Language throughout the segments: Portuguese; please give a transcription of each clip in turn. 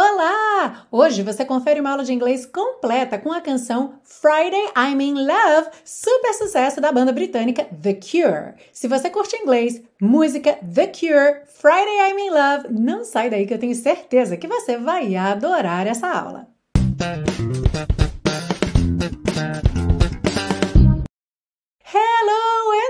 Olá! Hoje você confere uma aula de inglês completa com a canção Friday I'm in Love, super sucesso da banda britânica The Cure. Se você curte inglês, música The Cure, Friday I'm in Love, não sai daí que eu tenho certeza que você vai adorar essa aula.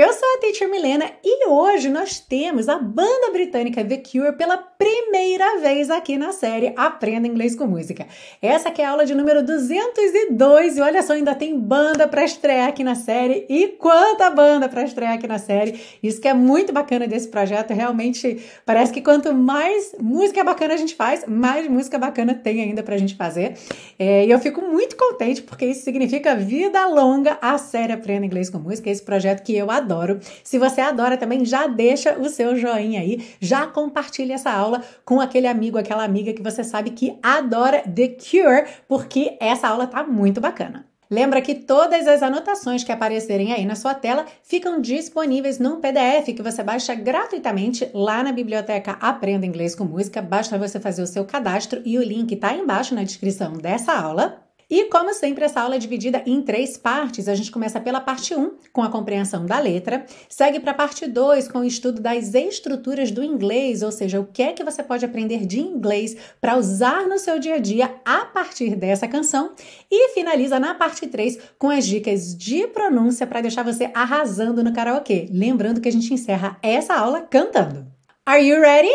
Eu sou a Teacher Milena e hoje nós temos a banda britânica The Cure pela primeira vez aqui na série Aprenda Inglês com Música. Essa que é a aula de número 202 e olha só, ainda tem banda para estrear aqui na série e quanta banda para estrear aqui na série. Isso que é muito bacana desse projeto, realmente parece que quanto mais música bacana a gente faz, mais música bacana tem ainda para a gente fazer. É, e eu fico muito contente porque isso significa vida longa a série Aprenda Inglês com Música, esse projeto que eu adoro adoro. Se você adora também, já deixa o seu joinha aí, já compartilha essa aula com aquele amigo, aquela amiga que você sabe que adora The Cure, porque essa aula tá muito bacana. Lembra que todas as anotações que aparecerem aí na sua tela ficam disponíveis num PDF que você baixa gratuitamente lá na biblioteca Aprenda Inglês com Música. Basta você fazer o seu cadastro e o link está embaixo na descrição dessa aula. E como sempre, essa aula é dividida em três partes. A gente começa pela parte 1, com a compreensão da letra, segue para a parte 2, com o estudo das estruturas do inglês, ou seja, o que é que você pode aprender de inglês para usar no seu dia a dia a partir dessa canção, e finaliza na parte 3 com as dicas de pronúncia para deixar você arrasando no karaokê. Lembrando que a gente encerra essa aula cantando. Are you ready?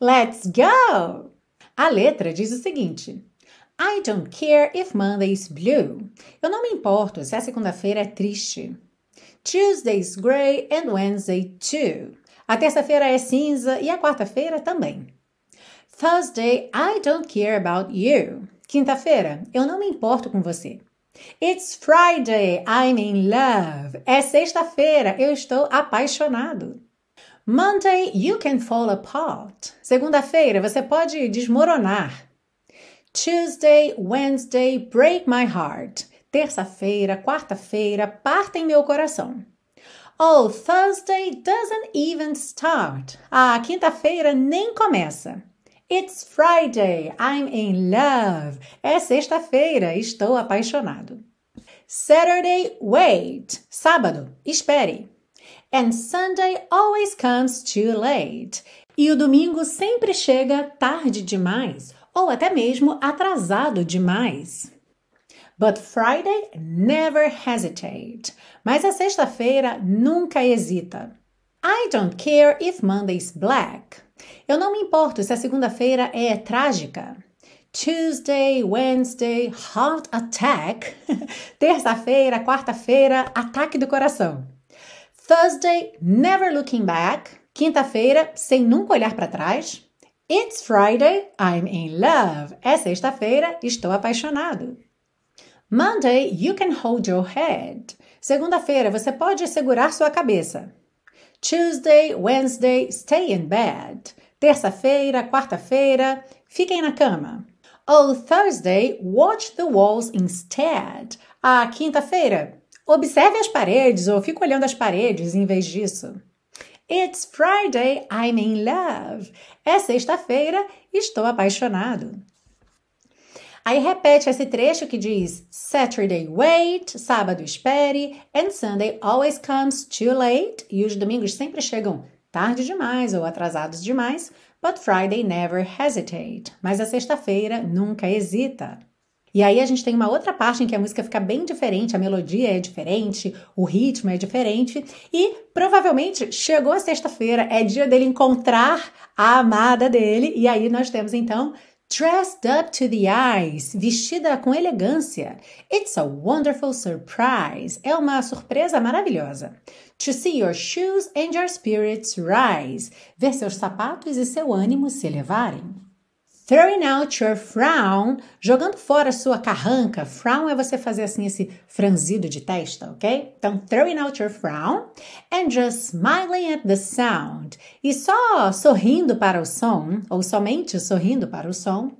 Let's go! A letra diz o seguinte: I don't care if Monday is blue. Eu não me importo se a segunda-feira é triste. Tuesday is and Wednesday too. A terça-feira é cinza e a quarta-feira também. Thursday, I don't care about you. Quinta-feira, eu não me importo com você. It's Friday, I'm in love. É sexta-feira, eu estou apaixonado. Monday, you can fall apart. Segunda-feira, você pode desmoronar. Tuesday, Wednesday, break my heart. Terça-feira, quarta-feira, partem meu coração. Oh, Thursday doesn't even start. A quinta-feira nem começa. It's Friday, I'm in love. É sexta-feira, estou apaixonado. Saturday, wait. Sábado, espere. And Sunday always comes too late. E o domingo sempre chega tarde demais ou até mesmo atrasado demais. But Friday never hesitate. Mas a sexta-feira nunca hesita. I don't care if Monday's black. Eu não me importo se a segunda-feira é trágica. Tuesday, Wednesday, heart attack. Terça-feira, quarta-feira, ataque do coração. Thursday, never looking back. Quinta-feira, sem nunca olhar para trás. It's Friday, I'm in love. É sexta-feira, estou apaixonado. Monday, you can hold your head. Segunda-feira, você pode segurar sua cabeça. Tuesday, Wednesday, stay in bed. Terça-feira, quarta-feira, fiquem na cama. Oh, Thursday, watch the walls instead. A quinta-feira, observe as paredes ou fique olhando as paredes em vez disso. It's Friday, I'm in love. É sexta-feira, estou apaixonado. Aí repete esse trecho que diz Saturday wait, sábado espere, and Sunday always comes too late. E os domingos sempre chegam tarde demais ou atrasados demais, but Friday never hesitate. Mas a sexta-feira nunca hesita. E aí a gente tem uma outra parte em que a música fica bem diferente, a melodia é diferente, o ritmo é diferente e provavelmente chegou a sexta-feira, é dia dele encontrar a amada dele e aí nós temos então Dressed up to the eyes, vestida com elegância. It's a wonderful surprise. É uma surpresa maravilhosa. To see your shoes and your spirits rise. Ver seus sapatos e seu ânimo se elevarem. Throwing out your frown, jogando fora sua carranca. Frown é você fazer assim esse franzido de testa, ok? Então, throwing out your frown and just smiling at the sound. E só sorrindo para o som, ou somente sorrindo para o som.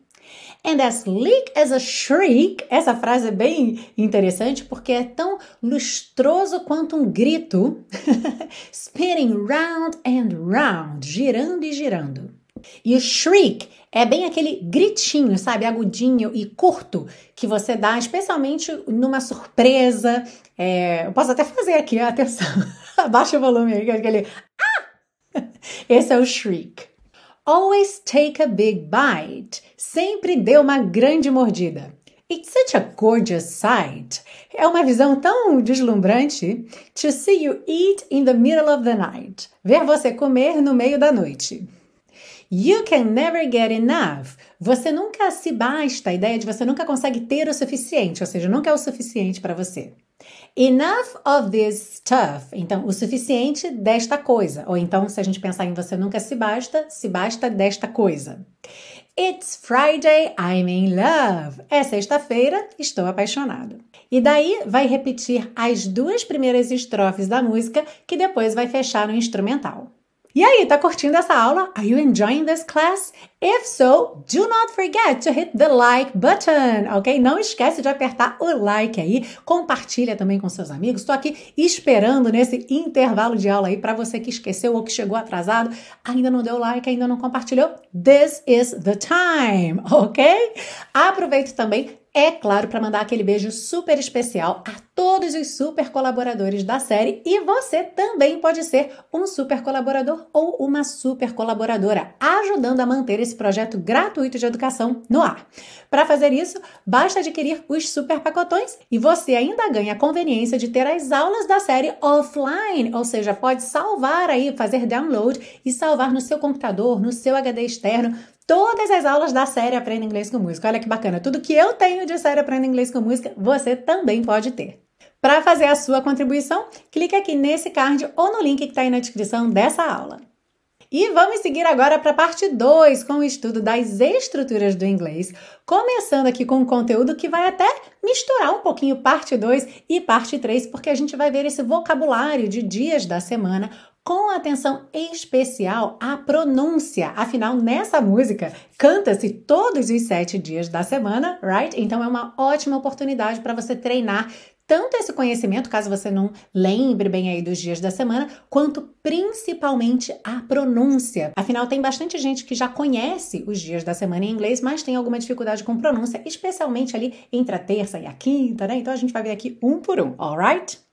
And as sleek as a shriek. Essa frase é bem interessante porque é tão lustroso quanto um grito. Spinning round and round, girando e girando. E o shriek é bem aquele gritinho, sabe, agudinho e curto que você dá, especialmente numa surpresa. É, eu posso até fazer aqui, atenção. Abaixa o volume aí, aquele ah! Esse é o shriek. Always take a big bite. Sempre dê uma grande mordida. It's such a gorgeous sight. É uma visão tão deslumbrante. To see you eat in the middle of the night. Ver você comer no meio da noite. You can never get enough. Você nunca se basta, a ideia de você nunca consegue ter o suficiente, ou seja, nunca é o suficiente para você. Enough of this stuff. Então, o suficiente desta coisa. Ou então, se a gente pensar em você nunca se basta, se basta desta coisa. It's Friday, I'm in love. É sexta-feira, estou apaixonado. E daí vai repetir as duas primeiras estrofes da música, que depois vai fechar no instrumental. E aí, tá curtindo essa aula? Are you enjoying this class? If so, do not forget to hit the like button, ok? Não esquece de apertar o like aí, compartilha também com seus amigos. Estou aqui esperando nesse intervalo de aula aí para você que esqueceu ou que chegou atrasado, ainda não deu like, ainda não compartilhou. This is the time, ok? Aproveito também é claro, para mandar aquele beijo super especial a todos os super colaboradores da série e você também pode ser um super colaborador ou uma super colaboradora, ajudando a manter esse projeto gratuito de educação no ar. Para fazer isso, basta adquirir os super pacotões e você ainda ganha a conveniência de ter as aulas da série offline, ou seja, pode salvar aí, fazer download e salvar no seu computador, no seu HD externo, todas as aulas da série Aprenda Inglês com Música. Olha que bacana, tudo que eu tenho de série Aprenda Inglês com Música, você também pode ter. Para fazer a sua contribuição, clique aqui nesse card ou no link que está aí na descrição dessa aula. E vamos seguir agora para a parte 2, com o estudo das estruturas do inglês, começando aqui com um conteúdo que vai até misturar um pouquinho parte 2 e parte 3, porque a gente vai ver esse vocabulário de dias da semana com atenção especial à pronúncia. Afinal, nessa música canta-se todos os sete dias da semana, right? Então é uma ótima oportunidade para você treinar tanto esse conhecimento, caso você não lembre bem aí dos dias da semana, quanto principalmente a pronúncia. Afinal, tem bastante gente que já conhece os dias da semana em inglês, mas tem alguma dificuldade com pronúncia, especialmente ali entre a terça e a quinta, né? Então a gente vai ver aqui um por um, alright?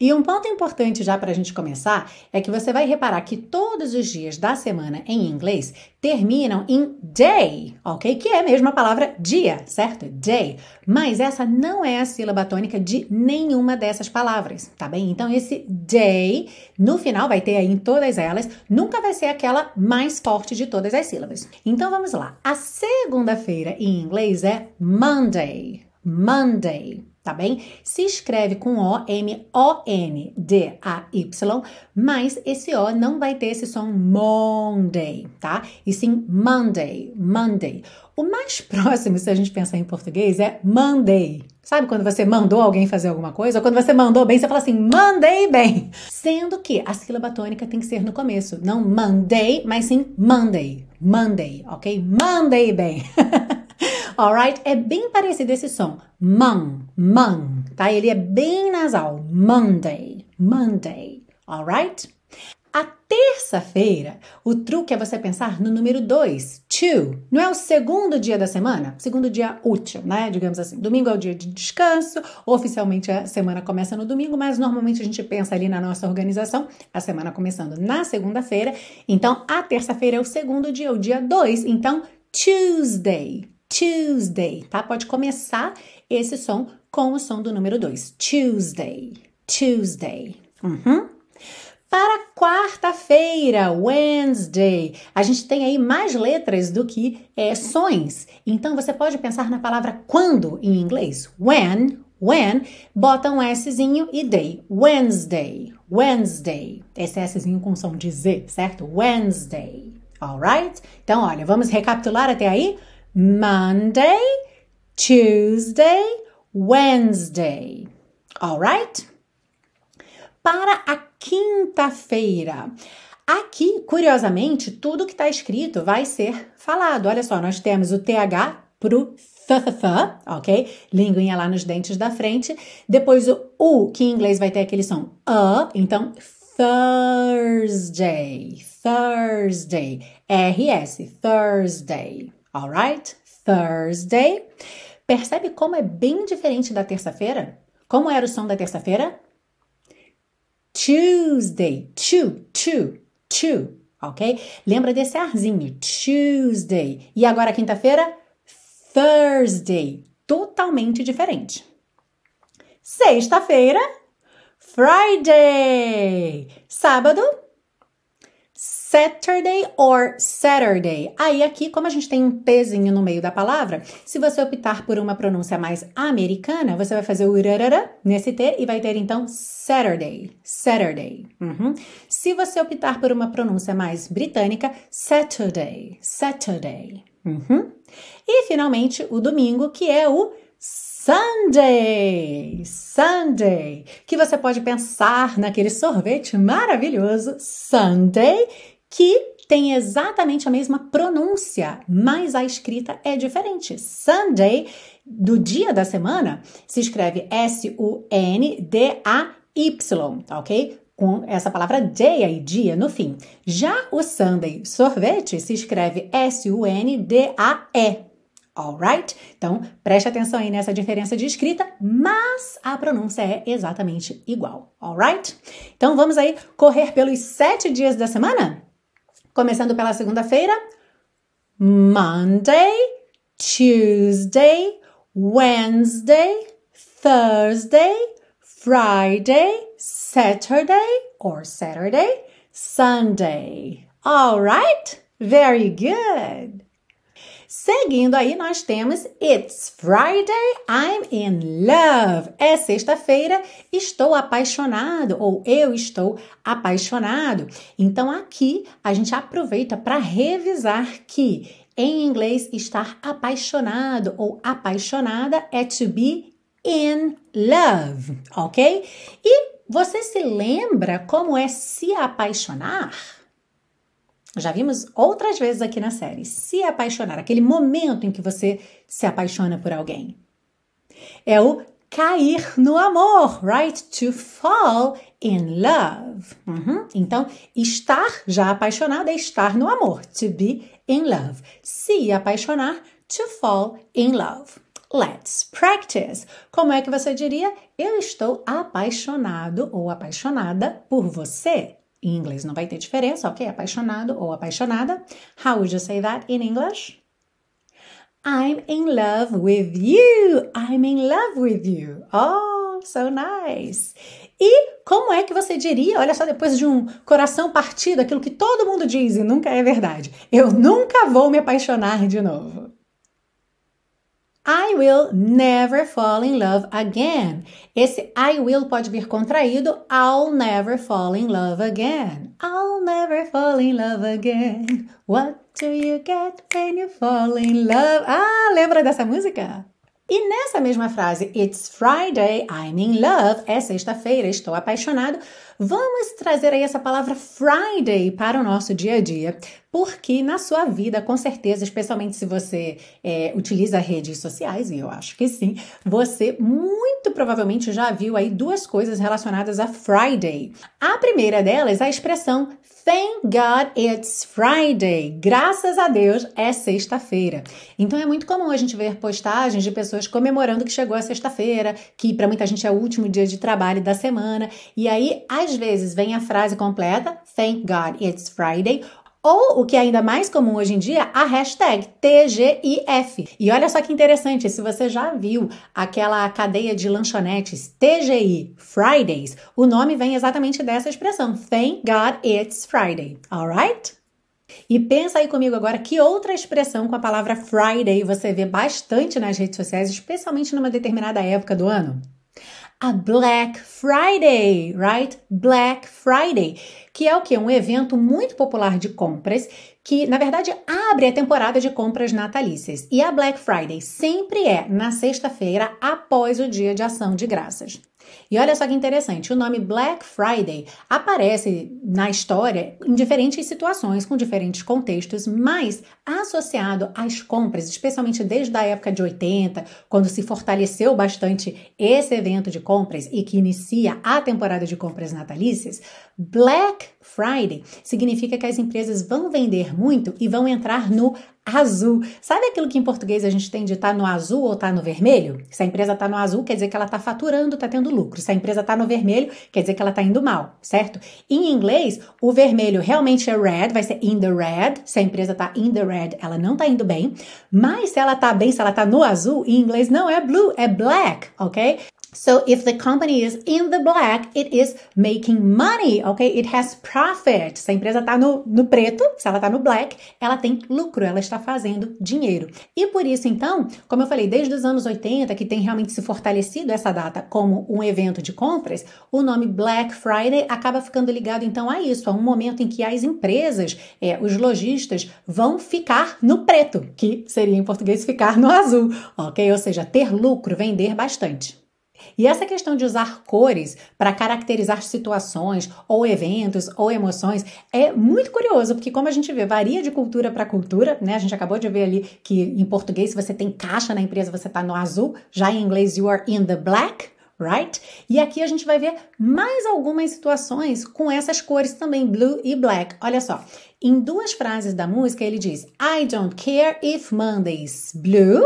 E um ponto importante já para a gente começar é que você vai reparar que todos os dias da semana em inglês terminam em day, ok? Que é a mesma palavra dia, certo? Day. Mas essa não é a sílaba tônica de nenhuma dessas palavras, tá bem? Então esse day, no final vai ter aí em todas elas, nunca vai ser aquela mais forte de todas as sílabas. Então vamos lá. A segunda-feira em inglês é Monday. Monday tá bem? Se escreve com O, M, O, N, D, A, Y, mas esse O não vai ter esse som Monday, tá? E sim Monday, Monday. O mais próximo, se a gente pensar em português, é Monday. Sabe quando você mandou alguém fazer alguma coisa? Ou quando você mandou bem, você fala assim, mandei bem. Sendo que a sílaba tônica tem que ser no começo. Não Monday, mas sim Monday. Monday, ok? Mandei bem. Alright? É bem parecido esse som. Man, man, tá? Ele é bem nasal. Monday, Monday. Alright? A terça-feira, o truque é você pensar no número 2, two. Não é o segundo dia da semana? Segundo dia útil, né? Digamos assim. Domingo é o dia de descanso. Oficialmente a semana começa no domingo, mas normalmente a gente pensa ali na nossa organização, a semana começando na segunda-feira. Então, a terça-feira é o segundo dia, o dia 2. Então, Tuesday. Tuesday, tá? Pode começar esse som com o som do número 2. Tuesday, Tuesday. Uhum. Para quarta-feira, Wednesday, a gente tem aí mais letras do que é, sons. Então você pode pensar na palavra quando em inglês. When, when, bota um Szinho e day. Wednesday, Wednesday. Esse Szinho com som de Z, certo? Wednesday. Alright? Então, olha, vamos recapitular até aí? Monday, Tuesday, Wednesday. Alright? Para a quinta-feira. Aqui, curiosamente, tudo que está escrito vai ser falado. Olha só, nós temos o TH pro th, ok? Linguinha lá nos dentes da frente. Depois o U, que em inglês vai ter aquele som a, então Thursday, Thursday, RS, Thursday, alright? Thursday. Percebe como é bem diferente da terça-feira? Como era o som da terça-feira? Tuesday, two, two, two, ok? Lembra desse arzinho, Tuesday. E agora quinta-feira? Thursday, totalmente diferente. Sexta-feira, Friday. Sábado, Saturday or Saturday. Aí aqui, como a gente tem um pezinho no meio da palavra, se você optar por uma pronúncia mais americana, você vai fazer o urarara nesse T e vai ter então Saturday, Saturday. Uhum. Se você optar por uma pronúncia mais britânica, Saturday, Saturday. Uhum. E finalmente o domingo, que é o Sunday, Sunday, que você pode pensar naquele sorvete maravilhoso Sunday, que tem exatamente a mesma pronúncia, mas a escrita é diferente. Sunday, do dia da semana, se escreve S-U-N-D-A-Y, ok? Com essa palavra day aí, dia, no fim. Já o Sunday, sorvete, se escreve S-U-N-D-A-E, alright? Então, preste atenção aí nessa diferença de escrita, mas a pronúncia é exatamente igual, alright? Então, vamos aí correr pelos sete dias da semana? Começando pela segunda-feira, Monday, Tuesday, Wednesday, Thursday, Friday, Saturday or Saturday, Sunday. Alright? Very good. Seguindo aí, nós temos It's Friday, I'm in love. É sexta-feira, estou apaixonado ou eu estou apaixonado. Então aqui a gente aproveita para revisar que em inglês estar apaixonado ou apaixonada é to be in love, ok? E você se lembra como é se apaixonar? Já vimos outras vezes aqui na série. Se apaixonar, aquele momento em que você se apaixona por alguém. É o cair no amor, right? To fall in love. Uhum. Então, estar já apaixonado é estar no amor. To be in love. Se apaixonar, to fall in love. Let's practice. Como é que você diria? Eu estou apaixonado ou apaixonada por você. Em inglês não vai ter diferença, ok? Apaixonado ou apaixonada. How would you say that in English? I'm in love with you. I'm in love with you. Oh, so nice. E como é que você diria, olha só, depois de um coração partido, aquilo que todo mundo diz e nunca é verdade? Eu nunca vou me apaixonar de novo. I will never fall in love again. Esse I will pode vir contraído. I'll never fall in love again. I'll never fall in love again. What do you get when you fall in love? Ah, lembra dessa música? E nessa mesma frase, It's Friday, I'm in love, é sexta-feira, estou apaixonado, vamos trazer aí essa palavra Friday para o nosso dia a dia, porque na sua vida, com certeza, especialmente se você é, utiliza redes sociais, e eu acho que sim, você muito provavelmente já viu aí duas coisas relacionadas a Friday. A primeira delas, a expressão Thank God it's Friday. Graças a Deus é sexta-feira. Então é muito comum a gente ver postagens de pessoas comemorando que chegou a sexta-feira, que para muita gente é o último dia de trabalho da semana. E aí, às vezes, vem a frase completa: Thank God it's Friday ou, o que é ainda mais comum hoje em dia, a hashtag TGIF. E olha só que interessante, se você já viu aquela cadeia de lanchonetes TGI Fridays, o nome vem exatamente dessa expressão. Thank God it's Friday. Alright? E pensa aí comigo agora que outra expressão com a palavra Friday você vê bastante nas redes sociais, especialmente numa determinada época do ano? A Black Friday, right? Black Friday, que é o que? Um evento muito popular de compras que, na verdade, abre a temporada de compras natalícias. E a Black Friday sempre é na sexta-feira após o dia de ação de graças. E olha só que interessante, o nome Black Friday aparece na história em diferentes situações, com diferentes contextos, mas associado às compras, especialmente desde a época de 80, quando se fortaleceu bastante esse evento de compras e que inicia a temporada de compras natalícias, Black Friday significa que as empresas vão vender muito e vão entrar no azul. Sabe aquilo que em português a gente tem de estar tá no azul ou estar tá no vermelho? Se a empresa está no azul, quer dizer que ela está faturando, está tendo lucro. Se a empresa está no vermelho, quer dizer que ela está indo mal, certo? Em inglês, o vermelho realmente é red, vai ser in the red. Se a empresa está in the red, ela não está indo bem. Mas se ela está bem, se ela está no azul, em inglês não é blue, é black, ok? So if the company is in the black, it is making money, ok? It has profit. Se a empresa está no, no preto, se ela está no black, ela tem lucro, ela está fazendo dinheiro. E por isso, então, como eu falei, desde os anos 80, que tem realmente se fortalecido essa data como um evento de compras, o nome Black Friday acaba ficando ligado, então, a isso, a um momento em que as empresas, é, os lojistas, vão ficar no preto, que seria em português ficar no azul, ok? Ou seja, ter lucro, vender bastante. E essa questão de usar cores para caracterizar situações ou eventos ou emoções é muito curioso, porque como a gente vê, varia de cultura para cultura, né? A gente acabou de ver ali que em português, se você tem caixa na empresa, você está no azul, já em inglês, you are in the black. Right? E aqui a gente vai ver mais algumas situações com essas cores também, blue e black. Olha só, em duas frases da música ele diz: I don't care if Monday's blue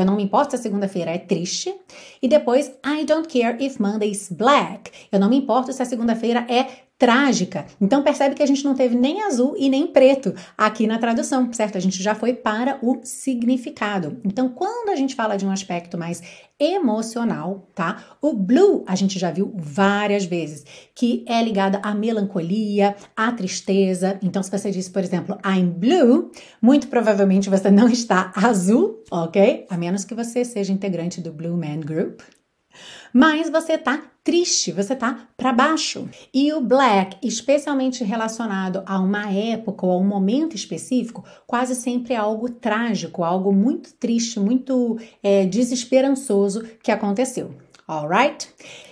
eu não me importo se a segunda-feira é triste. E depois, I don't care if Monday's black. Eu não me importo se a segunda-feira é trágica. Então percebe que a gente não teve nem azul e nem preto aqui na tradução, certo? A gente já foi para o significado. Então, quando a gente fala de um aspecto mais emocional, tá? O blue a gente já viu várias vezes, que é ligada à melancolia, à tristeza. Então, se você diz, por exemplo, I'm blue, muito provavelmente você não está azul, ok? A menos que você seja integrante do Blue Man Group, mas você tá triste, você tá para baixo. E o black, especialmente relacionado a uma época ou a um momento específico, quase sempre é algo trágico, algo muito triste, muito é, desesperançoso que aconteceu. Alright?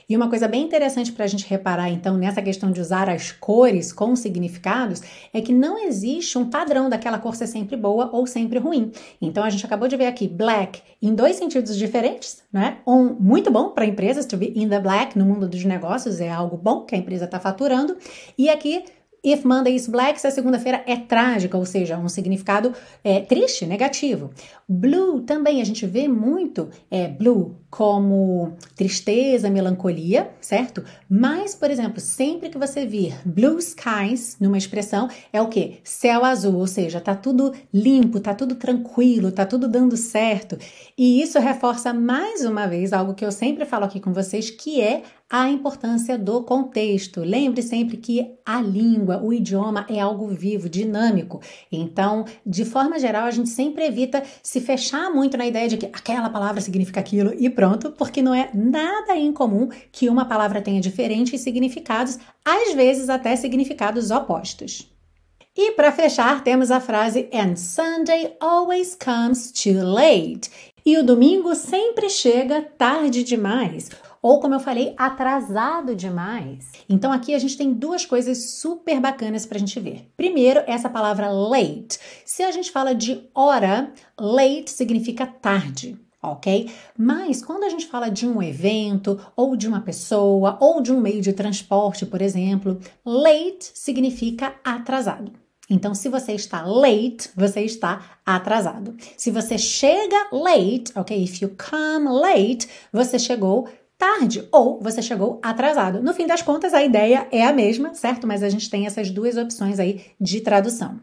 E uma coisa bem interessante para a gente reparar, então, nessa questão de usar as cores com significados, é que não existe um padrão daquela cor ser sempre boa ou sempre ruim. Então, a gente acabou de ver aqui black em dois sentidos diferentes, né? Um muito bom para empresas, to be in the black no mundo dos negócios, é algo bom que a empresa está faturando. E aqui If Monday is Black, se a segunda-feira é trágica, ou seja, um significado é, triste, negativo. Blue também, a gente vê muito é, blue como tristeza, melancolia, certo? Mas, por exemplo, sempre que você vir blue skies numa expressão, é o que? Céu azul, ou seja, tá tudo limpo, tá tudo tranquilo, tá tudo dando certo. E isso reforça mais uma vez algo que eu sempre falo aqui com vocês, que é a importância do contexto. Lembre sempre que a língua, o idioma é algo vivo, dinâmico. Então, de forma geral, a gente sempre evita se fechar muito na ideia de que aquela palavra significa aquilo e pronto, porque não é nada incomum que uma palavra tenha diferentes significados, às vezes até significados opostos. E para fechar, temos a frase And Sunday always comes too late. E o domingo sempre chega tarde demais ou como eu falei, atrasado demais. Então aqui a gente tem duas coisas super bacanas para a gente ver. Primeiro, essa palavra late. Se a gente fala de hora, late significa tarde ok? Mas quando a gente fala de um evento, ou de uma pessoa, ou de um meio de transporte, por exemplo, late significa atrasado. Então, se você está late, você está atrasado. Se você chega late, ok? If you come late, você chegou tarde ou você chegou atrasado. No fim das contas, a ideia é a mesma, certo? Mas a gente tem essas duas opções aí de tradução.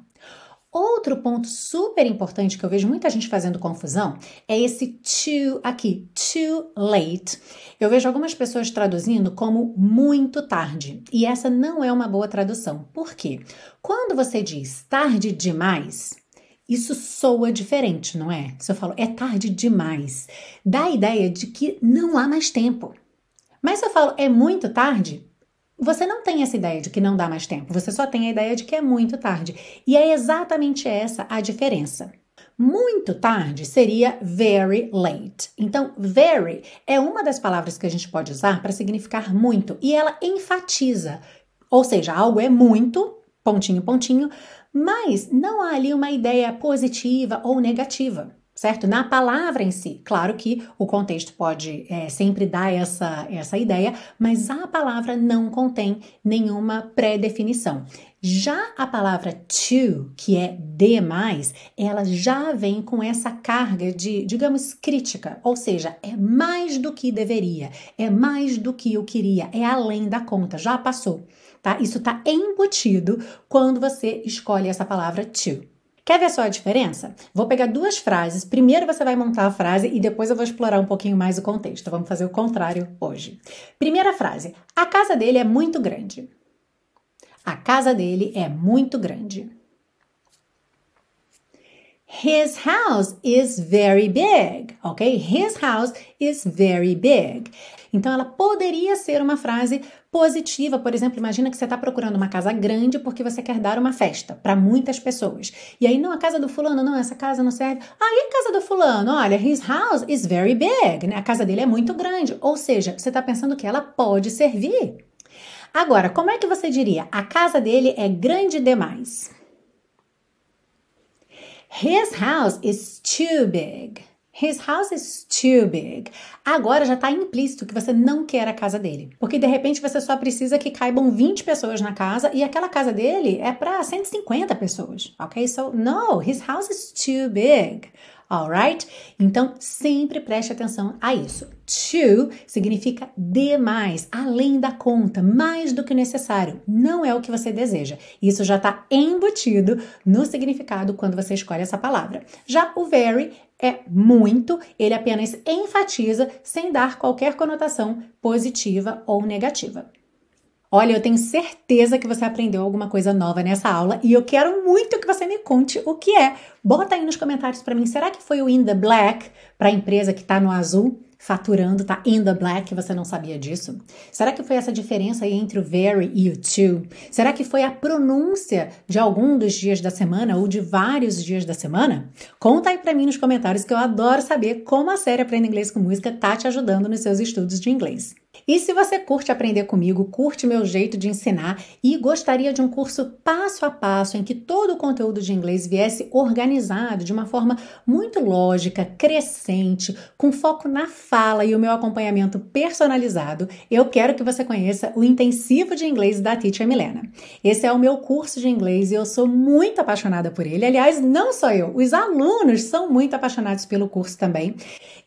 Outro ponto super importante que eu vejo muita gente fazendo confusão é esse too aqui, too late. Eu vejo algumas pessoas traduzindo como muito tarde, e essa não é uma boa tradução. Por quê? Quando você diz tarde demais, isso soa diferente, não é? Se eu falo é tarde demais, dá a ideia de que não há mais tempo. Mas se eu falo é muito tarde, você não tem essa ideia de que não dá mais tempo, você só tem a ideia de que é muito tarde. E é exatamente essa a diferença. Muito tarde seria very late. Então, very é uma das palavras que a gente pode usar para significar muito e ela enfatiza, ou seja, algo é muito, pontinho, pontinho, mas não há ali uma ideia positiva ou negativa certo? Na palavra em si. Claro que o contexto pode é, sempre dar essa, essa ideia, mas a palavra não contém nenhuma pré-definição. Já a palavra to, que é demais, ela já vem com essa carga de, digamos, crítica, ou seja, é mais do que deveria, é mais do que eu queria, é além da conta, já passou, tá? Isso está embutido quando você escolhe essa palavra to. Quer ver só a diferença? Vou pegar duas frases. Primeiro você vai montar a frase e depois eu vou explorar um pouquinho mais o contexto. Vamos fazer o contrário hoje. Primeira frase: A casa dele é muito grande. A casa dele é muito grande. His house is very big, ok? His house is very big. Então, ela poderia ser uma frase positiva. Por exemplo, imagina que você está procurando uma casa grande porque você quer dar uma festa para muitas pessoas. E aí, não, a casa do fulano, não, essa casa não serve. Ah, e a casa do fulano? Olha, his house is very big, né? A casa dele é muito grande. Ou seja, você está pensando que ela pode servir. Agora, como é que você diria? A casa dele é grande demais. His house is too big. His house is too big. Agora já está implícito que você não quer a casa dele. Porque de repente você só precisa que caibam 20 pessoas na casa e aquela casa dele é para 150 pessoas. Ok? So, no, his house is too big. Alright? Então, sempre preste atenção a isso. To significa demais, além da conta, mais do que necessário. Não é o que você deseja. Isso já está embutido no significado quando você escolhe essa palavra. Já o very é muito, ele apenas enfatiza sem dar qualquer conotação positiva ou negativa. Olha, eu tenho certeza que você aprendeu alguma coisa nova nessa aula e eu quero muito que você me conte o que é. Bota aí nos comentários para mim, será que foi o in the black para a empresa que está no azul? faturando tá in the black, você não sabia disso? Será que foi essa diferença aí entre o very e o to? Será que foi a pronúncia de algum dos dias da semana ou de vários dias da semana? Conta aí para mim nos comentários que eu adoro saber como a série Aprenda Inglês com Música tá te ajudando nos seus estudos de inglês. E se você curte aprender comigo, curte meu jeito de ensinar e gostaria de um curso passo a passo em que todo o conteúdo de inglês viesse organizado de uma forma muito lógica, crescente, com foco na fala e o meu acompanhamento personalizado, eu quero que você conheça o Intensivo de Inglês da Teacher Milena. Esse é o meu curso de inglês e eu sou muito apaixonada por ele. Aliás, não só eu, os alunos são muito apaixonados pelo curso também.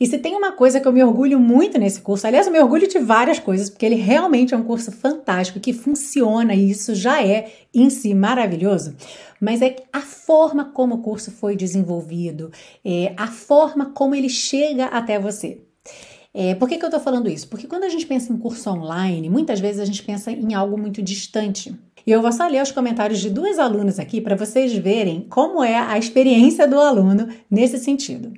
E se tem uma coisa que eu me orgulho muito nesse curso, aliás, eu me orgulho de várias coisas, porque ele realmente é um curso fantástico que funciona e isso já é em si maravilhoso, mas é a forma como o curso foi desenvolvido, é a forma como ele chega até você. É, por que, que eu estou falando isso? Porque quando a gente pensa em curso online, muitas vezes a gente pensa em algo muito distante. E eu vou só ler os comentários de duas alunas aqui para vocês verem como é a experiência do aluno nesse sentido.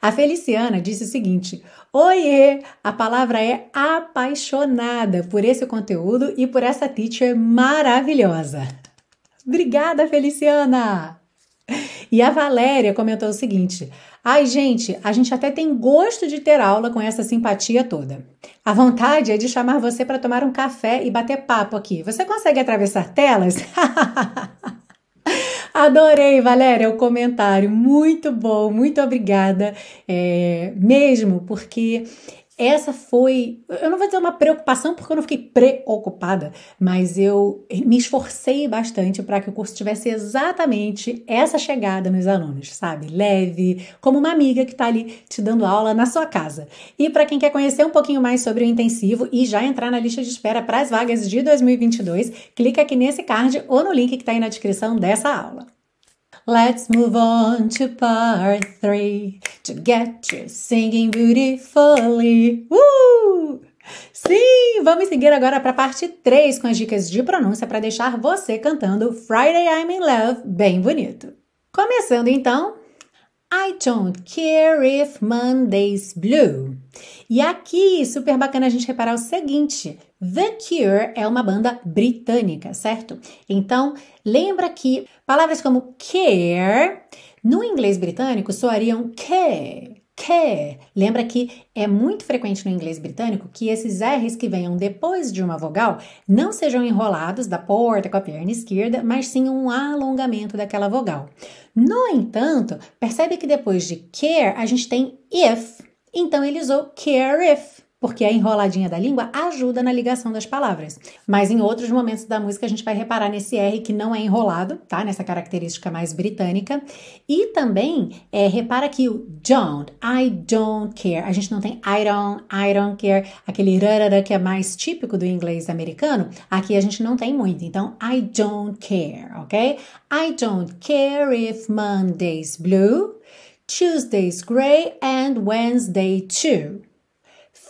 A Feliciana disse o seguinte: Oiê! A palavra é apaixonada por esse conteúdo e por essa teacher maravilhosa. Obrigada, Feliciana! E a Valéria comentou o seguinte: Ai, gente, a gente até tem gosto de ter aula com essa simpatia toda. A vontade é de chamar você para tomar um café e bater papo aqui. Você consegue atravessar telas? Adorei, Valéria, o comentário. Muito bom, muito obrigada. É, mesmo, porque essa foi, eu não vou dizer uma preocupação porque eu não fiquei preocupada, mas eu me esforcei bastante para que o curso tivesse exatamente essa chegada nos alunos, sabe? Leve, como uma amiga que está ali te dando aula na sua casa. E para quem quer conhecer um pouquinho mais sobre o intensivo e já entrar na lista de espera para as vagas de 2022, clica aqui nesse card ou no link que está aí na descrição dessa aula. Let's move on to part three to get you singing beautifully. Uh! Sim, vamos seguir agora para a parte 3 com as dicas de pronúncia para deixar você cantando Friday I'm in Love bem bonito. Começando então, I don't care if Monday's blue. E aqui, super bacana a gente reparar o seguinte: The Cure é uma banda britânica, certo? Então, lembra que palavras como care No inglês britânico soariam care, care. Lembra que é muito frequente no inglês britânico que esses R's que venham depois de uma vogal não sejam enrolados da porta com a perna esquerda, mas sim um alongamento daquela vogal. No entanto, percebe que depois de care a gente tem if, então ele usou care if porque a enroladinha da língua ajuda na ligação das palavras. Mas em outros momentos da música a gente vai reparar nesse R que não é enrolado, tá? Nessa característica mais britânica. E também é, repara que o don't, I don't care. A gente não tem I don't, I don't care, aquele rarara que é mais típico do inglês americano. Aqui a gente não tem muito. Então, I don't care, ok? I don't care if Monday's blue, Tuesday's gray and Wednesday too.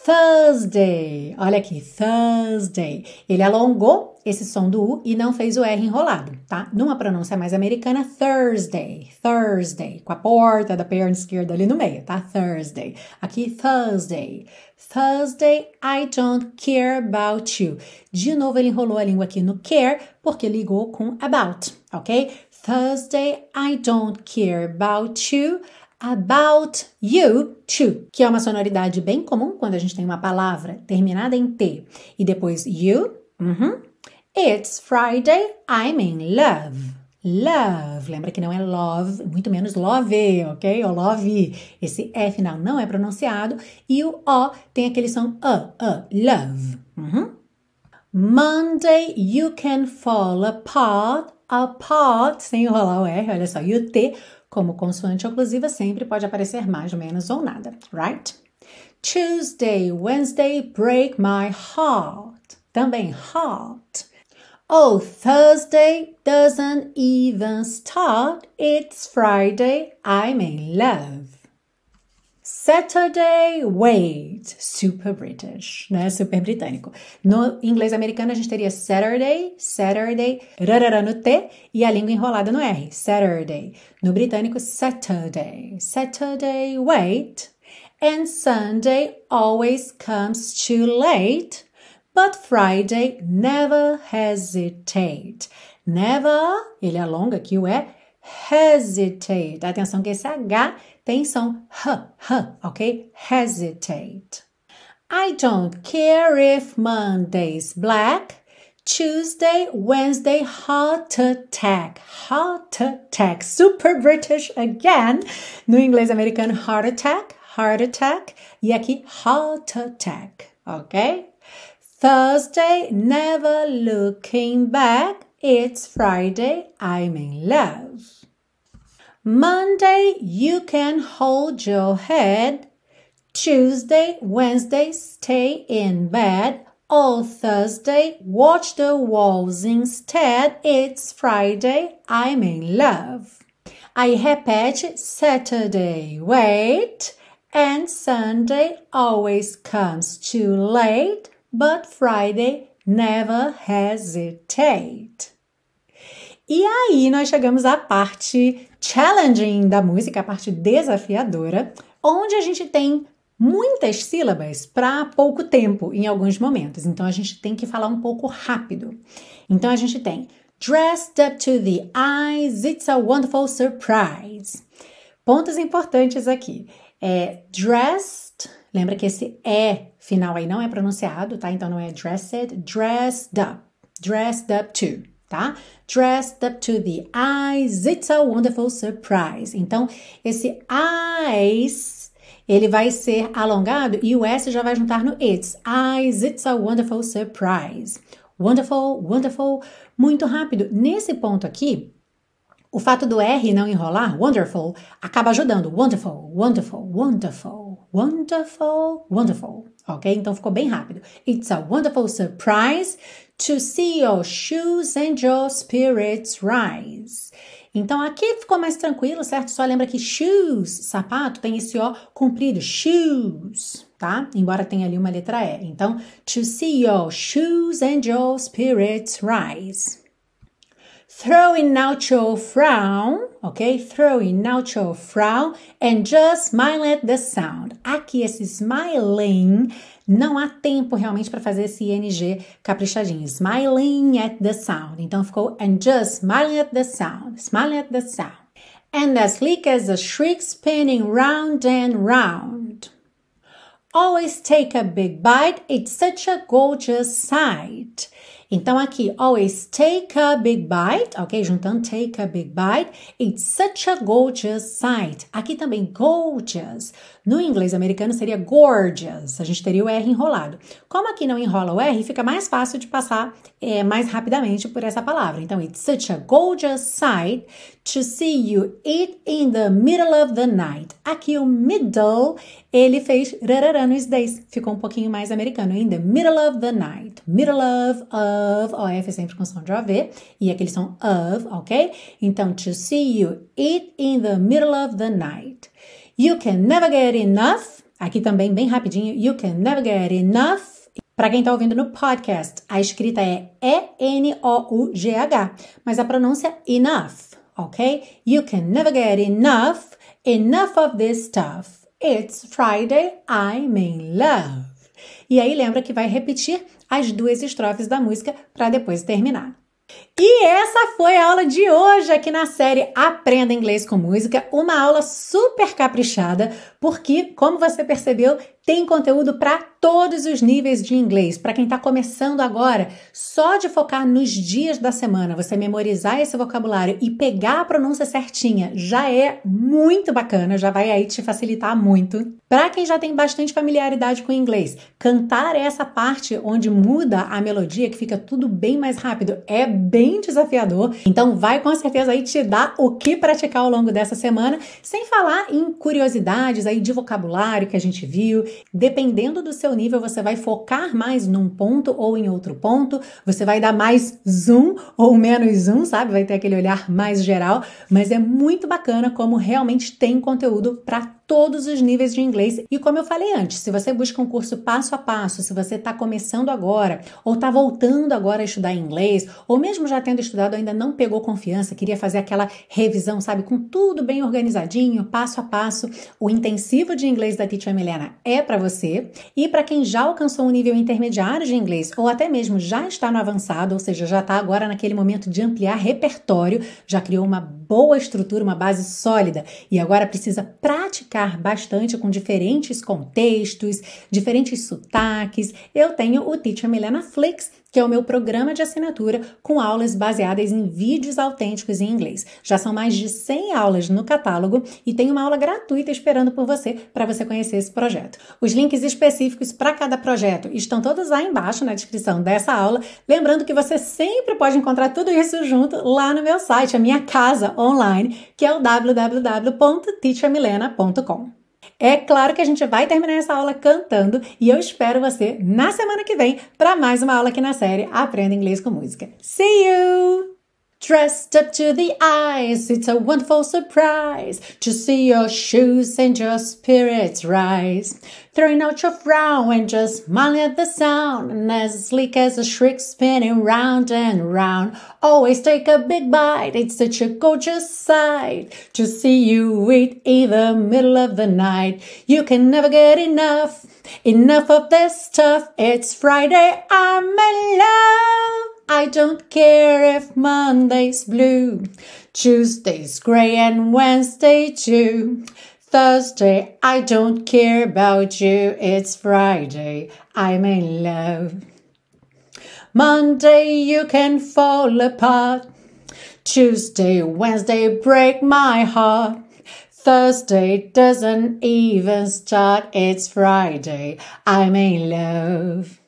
Thursday. Olha aqui, Thursday. Ele alongou esse som do U e não fez o R enrolado, tá? Numa pronúncia mais americana, Thursday, Thursday, com a porta da perna esquerda ali no meio, tá? Thursday. Aqui, Thursday. Thursday, I don't care about you. De novo, ele enrolou a língua aqui no care, porque ligou com about, ok? Thursday, I don't care about you about you too, que é uma sonoridade bem comum quando a gente tem uma palavra terminada em T e depois you. Uhum. It's Friday, I'm in love. Love, lembra que não é love, muito menos love, ok? Ou love. Esse E final não é pronunciado e o O tem aquele som A, A, love. Uhum. Monday, you can fall apart, apart, sem enrolar o R, olha só, e o T como consoante oclusiva sempre pode aparecer mais, menos ou nada, right? Tuesday, Wednesday break my heart. Também heart. Oh, Thursday doesn't even start. It's Friday, I'm in love. Saturday, wait, super British, né? Super britânico. No inglês americano a gente teria Saturday, Saturday, rarara no T e a língua enrolada no R, Saturday. No britânico, Saturday, Saturday, wait. And Sunday always comes too late, but Friday never hesitate. Never, ele alonga aqui o E, hesitate. Atenção que esse H tem som H, H, ok? Hesitate. I don't care if Monday's black. Tuesday, Wednesday, heart attack. Heart attack. Super British again. No inglês americano, heart attack, heart attack. E aqui, heart attack. Ok? Thursday, never looking back. It's Friday, I'm in love. Monday, you can hold your head. Tuesday, Wednesday, stay in bed. All Thursday, watch the walls instead. It's Friday, I'm in love. I repete Saturday, wait. And Sunday always comes too late. But Friday, never hesitate. E aí nós chegamos à parte challenging da música, a parte desafiadora, onde a gente tem muitas sílabas para pouco tempo em alguns momentos. Então a gente tem que falar um pouco rápido. Então a gente tem dressed up to the eyes, it's a wonderful surprise. Pontos importantes aqui. É dressed, lembra que esse é final aí não é pronunciado, tá? Então não é dressed, dressed up, dressed up to tá? Dressed up to the eyes, it's a wonderful surprise. Então, esse eyes, ele vai ser alongado e o S já vai juntar no it's. Eyes, it's a wonderful surprise. Wonderful, wonderful, muito rápido. Nesse ponto aqui, o fato do R não enrolar, wonderful, acaba ajudando. Wonderful, wonderful, wonderful, wonderful, wonderful. Ok? Então ficou bem rápido. It's a wonderful surprise to see your shoes and your spirits rise. Então aqui ficou mais tranquilo, certo? Só lembra que shoes, sapato, tem esse O comprido, shoes, tá? Embora tenha ali uma letra E. Então, to see your shoes and your spirits rise. Throwing out your frown, ok? Throwing out your frown and just smile at the sound. Aqui esse smiling não há tempo realmente para fazer esse ing caprichadinho. Smiling at the sound. Então ficou and just smiling at the sound. Smiling at the sound. And as sleek as a shriek spinning round and round. Always take a big bite, it's such a gorgeous sight. Então aqui, always take a big bite, ok? Juntando take a big bite, it's such a gorgeous sight. Aqui também gorgeous. No inglês americano seria gorgeous. A gente teria o R enrolado. Como aqui não enrola o R, fica mais fácil de passar é, mais rapidamente por essa palavra. Então, it's such a gorgeous sight to see you eat in the middle of the night. Aqui o middle, ele fez rarará no days. Ficou um pouquinho mais americano. In the middle of the night. Middle of, of, OF sempre com som de OV. E aqui eles são of, ok? Então, to see you eat in the middle of the night. You can never get enough. Aqui também, bem rapidinho. You can never get enough. Para quem está ouvindo no podcast, a escrita é E-N-O-U-G-H, mas a pronúncia é enough, ok? You can never get enough, enough of this stuff. It's Friday, I'm in love. E aí lembra que vai repetir as duas estrofes da música para depois terminar. E essa foi a aula de hoje aqui na série Aprenda Inglês com Música, uma aula super caprichada, porque, como você percebeu, tem conteúdo para todos os níveis de inglês. Para quem está começando agora, só de focar nos dias da semana, você memorizar esse vocabulário e pegar a pronúncia certinha já é muito bacana, já vai aí te facilitar muito. Para quem já tem bastante familiaridade com inglês, cantar essa parte onde muda a melodia, que fica tudo bem mais rápido, é bem desafiador. Então, vai com certeza aí te dar o que praticar ao longo dessa semana, sem falar em curiosidades aí de vocabulário que a gente viu Dependendo do seu nível, você vai focar mais num ponto ou em outro ponto, você vai dar mais zoom ou menos zoom, sabe? Vai ter aquele olhar mais geral, mas é muito bacana como realmente tem conteúdo para todos os níveis de inglês. E como eu falei antes, se você busca um curso passo a passo, se você está começando agora, ou está voltando agora a estudar inglês, ou mesmo já tendo estudado ainda não pegou confiança, queria fazer aquela revisão, sabe, com tudo bem organizadinho, passo a passo, o intensivo de inglês da Teacher Milena é para você. E para quem já alcançou um nível intermediário de inglês, ou até mesmo já está no avançado, ou seja, já está agora naquele momento de ampliar repertório, já criou uma boa estrutura, uma base sólida, e agora precisa praticar brincar bastante com diferentes contextos, diferentes sotaques. Eu tenho o Teacher Milena Flix, que é o meu programa de assinatura com aulas baseadas em vídeos autênticos em inglês. Já são mais de 100 aulas no catálogo e tem uma aula gratuita esperando por você para você conhecer esse projeto. Os links específicos para cada projeto estão todos lá embaixo na descrição dessa aula. Lembrando que você sempre pode encontrar tudo isso junto lá no meu site, a minha casa online, que é o www.teachermilena.com. É claro que a gente vai terminar essa aula cantando e eu espero você na semana que vem para mais uma aula aqui na série Aprenda Inglês com Música. See you! Dressed up to the eyes, it's a wonderful surprise to see your shoes and your spirits rise. Throwing out your frown and just smiling at the sound, and as sleek as a shriek spinning round and round. Always take a big bite, it's such a gorgeous sight to see you eat in the middle of the night. You can never get enough, enough of this stuff. It's Friday, I'm in love. I don't care if Monday's blue, Tuesday's grey and Wednesday too. Thursday, I don't care about you, it's Friday, I'm in love. Monday, you can fall apart. Tuesday, Wednesday, break my heart. Thursday doesn't even start, it's Friday, I'm in love.